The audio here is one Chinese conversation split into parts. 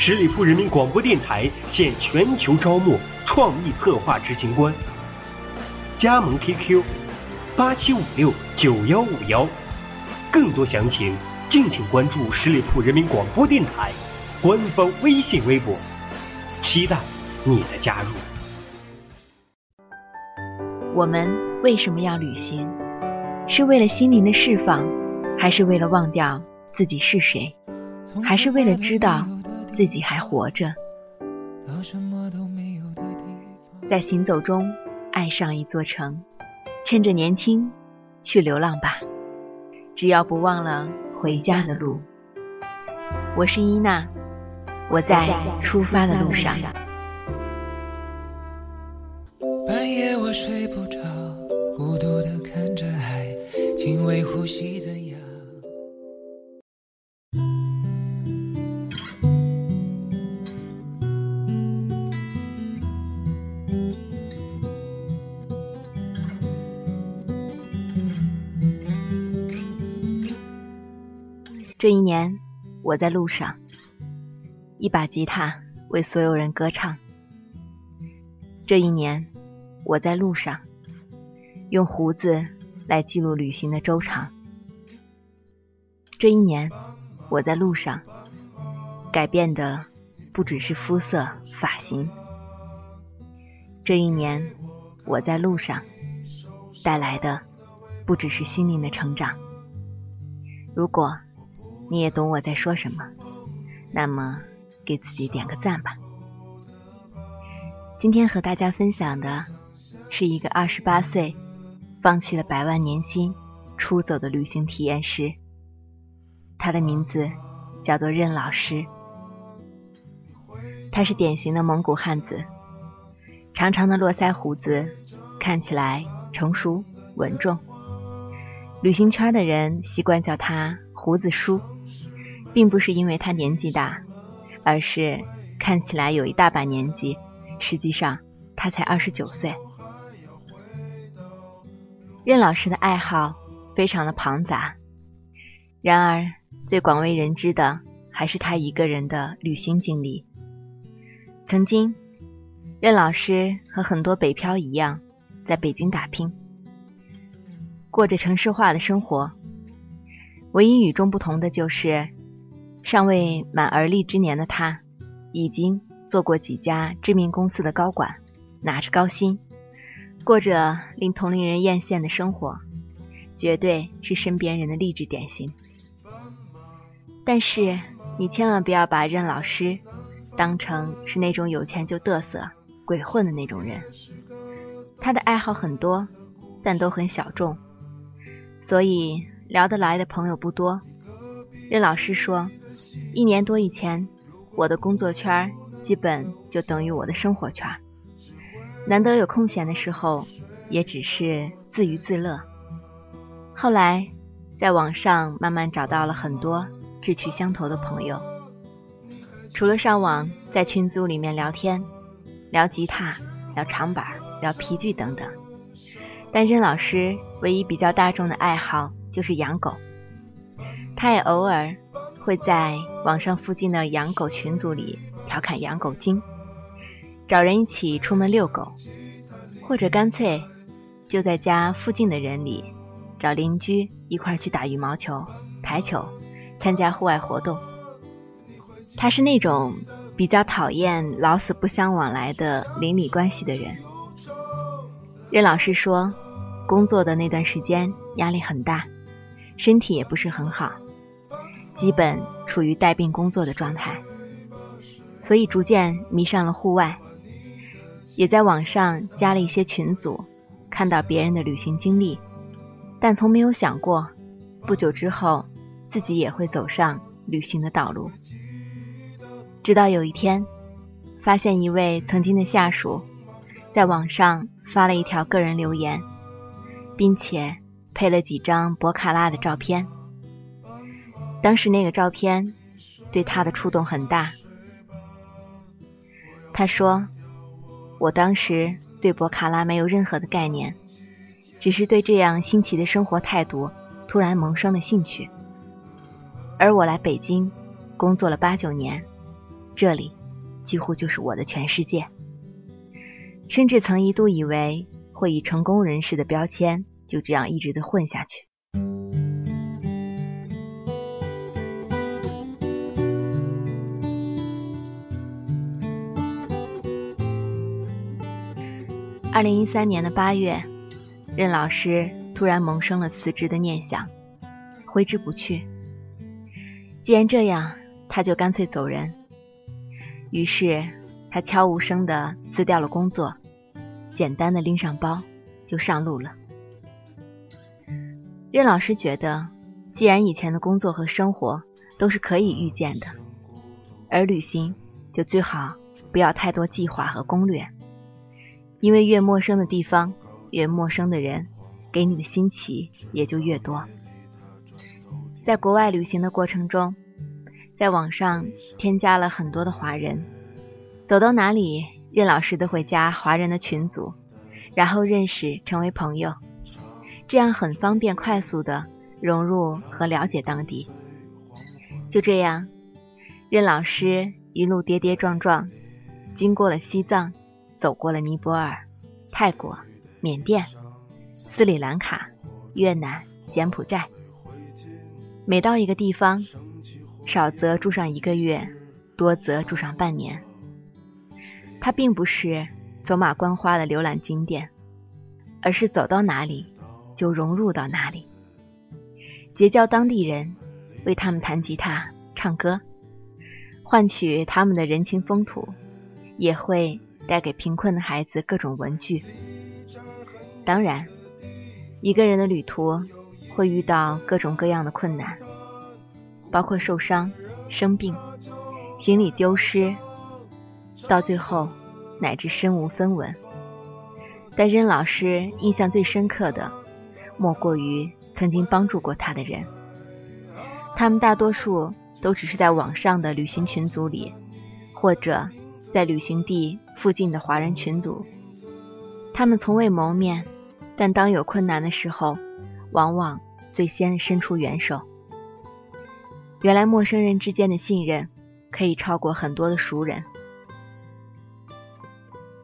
十里铺人民广播电台现全球招募创意策划执行官，加盟 QQ 八七五六九幺五幺，更多详情敬请关注十里铺人民广播电台官方微信微博，期待你的加入。我们为什么要旅行？是为了心灵的释放，还是为了忘掉自己是谁？还是为了知道？自己还活着，在行走中爱上一座城，趁着年轻去流浪吧，只要不忘了回家的路。我是伊娜，我在出发的路上。这一年，我在路上，一把吉他为所有人歌唱。这一年，我在路上，用胡子来记录旅行的周长。这一年，我在路上，改变的不只是肤色、发型。这一年，我在路上，带来的不只是心灵的成长。如果。你也懂我在说什么，那么给自己点个赞吧。今天和大家分享的是一个二十八岁放弃了百万年薪出走的旅行体验师，他的名字叫做任老师。他是典型的蒙古汉子，长长的络腮胡子，看起来成熟稳重。旅行圈的人习惯叫他胡子叔。并不是因为他年纪大，而是看起来有一大把年纪，实际上他才二十九岁。任老师的爱好非常的庞杂，然而最广为人知的还是他一个人的旅行经历。曾经，任老师和很多北漂一样，在北京打拼，过着城市化的生活。唯一与众不同的就是。尚未满而立之年的他，已经做过几家知名公司的高管，拿着高薪，过着令同龄人艳羡的生活，绝对是身边人的励志典型。但是，你千万不要把任老师当成是那种有钱就嘚瑟、鬼混的那种人。他的爱好很多，但都很小众，所以聊得来的朋友不多。任老师说。一年多以前，我的工作圈基本就等于我的生活圈。难得有空闲的时候，也只是自娱自乐。后来，在网上慢慢找到了很多志趣相投的朋友。除了上网，在群组里面聊天，聊吉他、聊长板、聊皮具等等。但任老师唯一比较大众的爱好就是养狗，他也偶尔。会在网上附近的养狗群组里调侃养狗精，找人一起出门遛狗，或者干脆就在家附近的人里找邻居一块去打羽毛球、台球，参加户外活动。他是那种比较讨厌老死不相往来的邻里关系的人。任老师说，工作的那段时间压力很大，身体也不是很好。基本处于带病工作的状态，所以逐渐迷上了户外，也在网上加了一些群组，看到别人的旅行经历，但从没有想过，不久之后自己也会走上旅行的道路。直到有一天，发现一位曾经的下属，在网上发了一条个人留言，并且配了几张博卡拉的照片。当时那个照片对他的触动很大。他说：“我当时对博卡拉没有任何的概念，只是对这样新奇的生活态度突然萌生了兴趣。而我来北京工作了八九年，这里几乎就是我的全世界。甚至曾一度以为会以成功人士的标签就这样一直的混下去。”二零一三年的八月，任老师突然萌生了辞职的念想，挥之不去。既然这样，他就干脆走人。于是，他悄无声地辞掉了工作，简单的拎上包就上路了。任老师觉得，既然以前的工作和生活都是可以预见的，而旅行就最好不要太多计划和攻略。因为越陌生的地方，越陌生的人，给你的新奇也就越多。在国外旅行的过程中，在网上添加了很多的华人，走到哪里，任老师都会加华人的群组，然后认识成为朋友，这样很方便快速的融入和了解当地。就这样，任老师一路跌跌撞撞，经过了西藏。走过了尼泊尔、泰国、缅甸、斯里兰卡、越南、柬埔寨，每到一个地方，少则住上一个月，多则住上半年。他并不是走马观花的浏览景点，而是走到哪里就融入到哪里，结交当地人，为他们弹吉他、唱歌，换取他们的人情风土，也会。带给贫困的孩子各种文具。当然，一个人的旅途会遇到各种各样的困难，包括受伤、生病、行李丢失，到最后乃至身无分文。但任老师印象最深刻的，莫过于曾经帮助过他的人。他们大多数都只是在网上的旅行群组里，或者在旅行地。附近的华人群组，他们从未谋面，但当有困难的时候，往往最先伸出援手。原来陌生人之间的信任可以超过很多的熟人。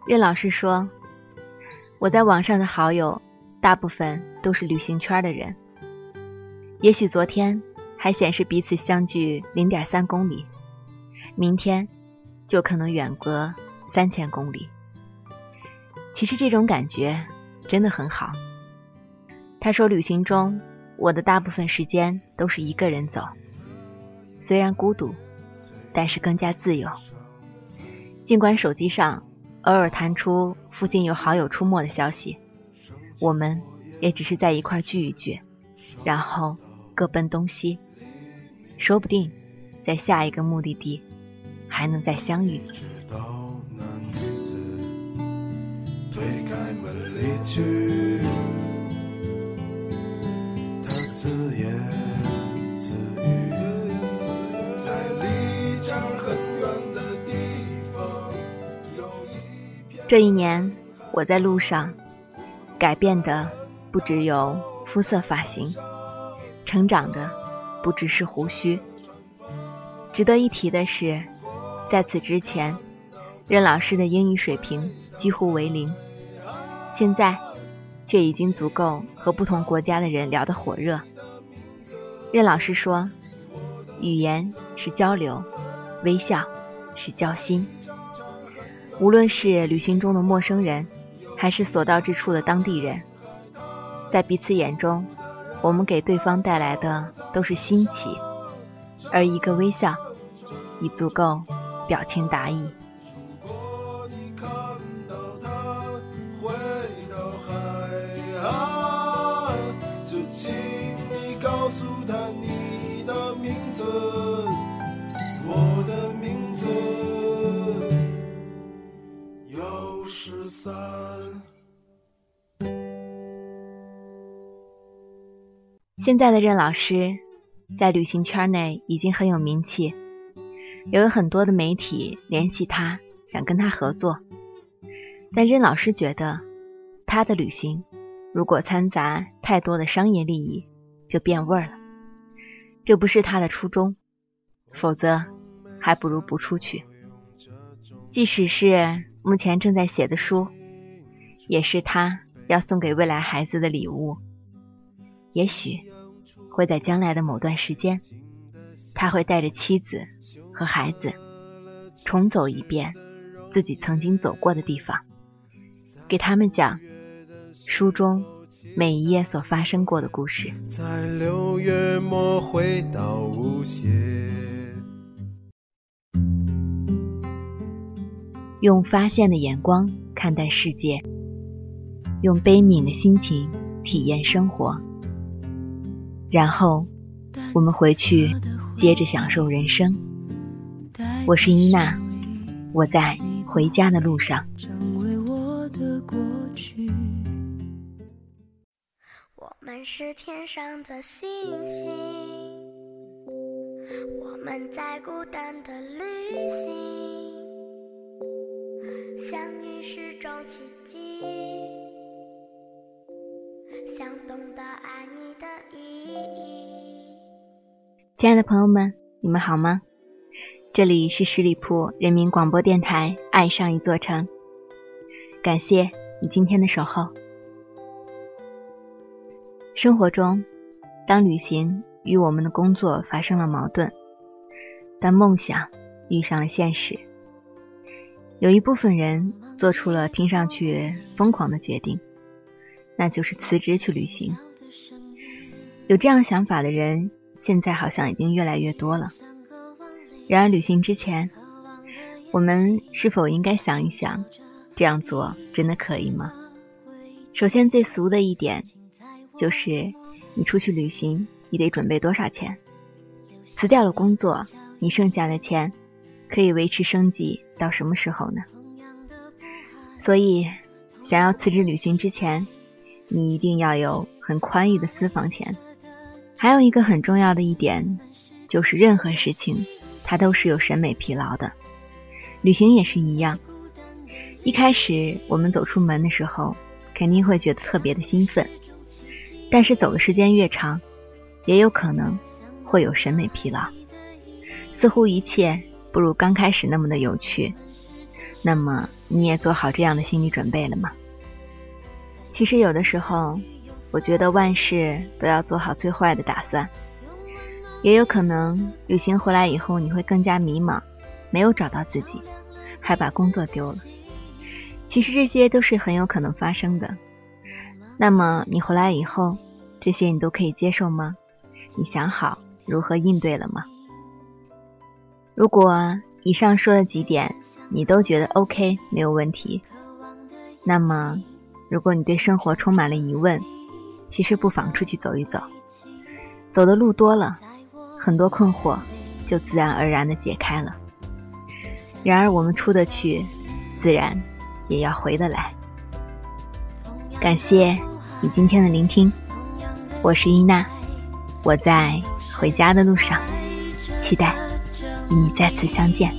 任老师说：“我在网上的好友，大部分都是旅行圈的人。也许昨天还显示彼此相距零点三公里，明天就可能远隔。”三千公里，其实这种感觉真的很好。他说，旅行中我的大部分时间都是一个人走，虽然孤独，但是更加自由。尽管手机上偶尔弹出附近有好友出没的消息，我们也只是在一块聚一聚，然后各奔东西，说不定在下一个目的地还能再相遇。推开门离去，她自言自语，在离这儿很远的地方。这一年，我在路上改变的不只有肤色、发型，成长的不只是胡须。值得一提的是，在此之前，任老师的英语水平几乎为零。现在，却已经足够和不同国家的人聊得火热。任老师说：“语言是交流，微笑是交心。无论是旅行中的陌生人，还是所到之处的当地人，在彼此眼中，我们给对方带来的都是新奇，而一个微笑，已足够表情达意。”现在的任老师在旅行圈内已经很有名气，也有很多的媒体联系他，想跟他合作。但任老师觉得，他的旅行如果掺杂太多的商业利益，就变味儿了。这不是他的初衷，否则还不如不出去。即使是目前正在写的书，也是他要送给未来孩子的礼物。也许会在将来的某段时间，他会带着妻子和孩子重走一遍自己曾经走过的地方，给他们讲书中每一页所发生过的故事。在六月末回到无邪，用发现的眼光看待世界，用悲悯的心情体验生活。然后，我们回去接着享受人生。我是伊娜，我在回家的路上。我们是天上的星星，我们在孤单的旅行，相遇是种奇迹。想懂得爱你的意义。亲爱的朋友们，你们好吗？这里是十里铺人民广播电台《爱上一座城》，感谢你今天的守候。生活中，当旅行与我们的工作发生了矛盾，当梦想遇上了现实，有一部分人做出了听上去疯狂的决定。那就是辞职去旅行。有这样想法的人，现在好像已经越来越多了。然而，旅行之前，我们是否应该想一想，这样做真的可以吗？首先，最俗的一点，就是你出去旅行，你得准备多少钱？辞掉了工作，你剩下的钱可以维持生计到什么时候呢？所以，想要辞职旅行之前，你一定要有很宽裕的私房钱，还有一个很重要的一点，就是任何事情它都是有审美疲劳的，旅行也是一样。一开始我们走出门的时候，肯定会觉得特别的兴奋，但是走的时间越长，也有可能会有审美疲劳，似乎一切不如刚开始那么的有趣。那么你也做好这样的心理准备了吗？其实有的时候，我觉得万事都要做好最坏的打算。也有可能旅行回来以后，你会更加迷茫，没有找到自己，还把工作丢了。其实这些都是很有可能发生的。那么你回来以后，这些你都可以接受吗？你想好如何应对了吗？如果以上说的几点你都觉得 OK，没有问题，那么。如果你对生活充满了疑问，其实不妨出去走一走，走的路多了，很多困惑就自然而然的解开了。然而我们出得去，自然也要回得来。感谢你今天的聆听，我是伊娜，我在回家的路上，期待与你再次相见。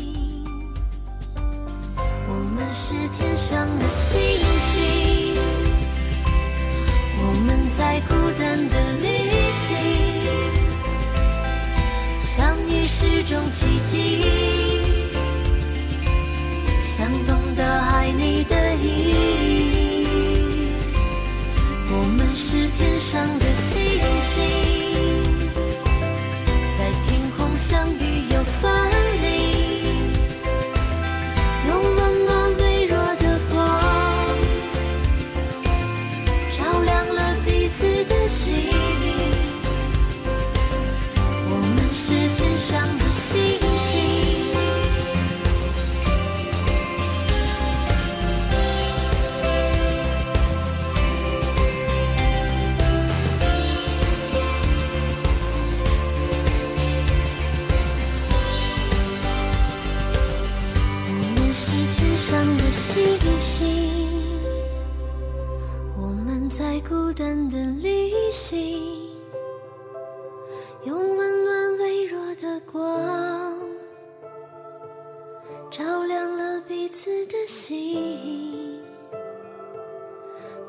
照亮了彼此的心。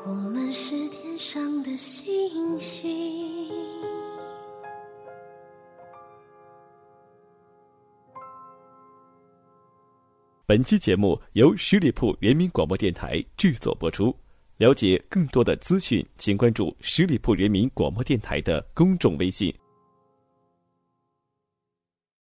我们是天上的星星。本期节目由十里铺人民广播电台制作播出。了解更多的资讯，请关注十里铺人民广播电台的公众微信。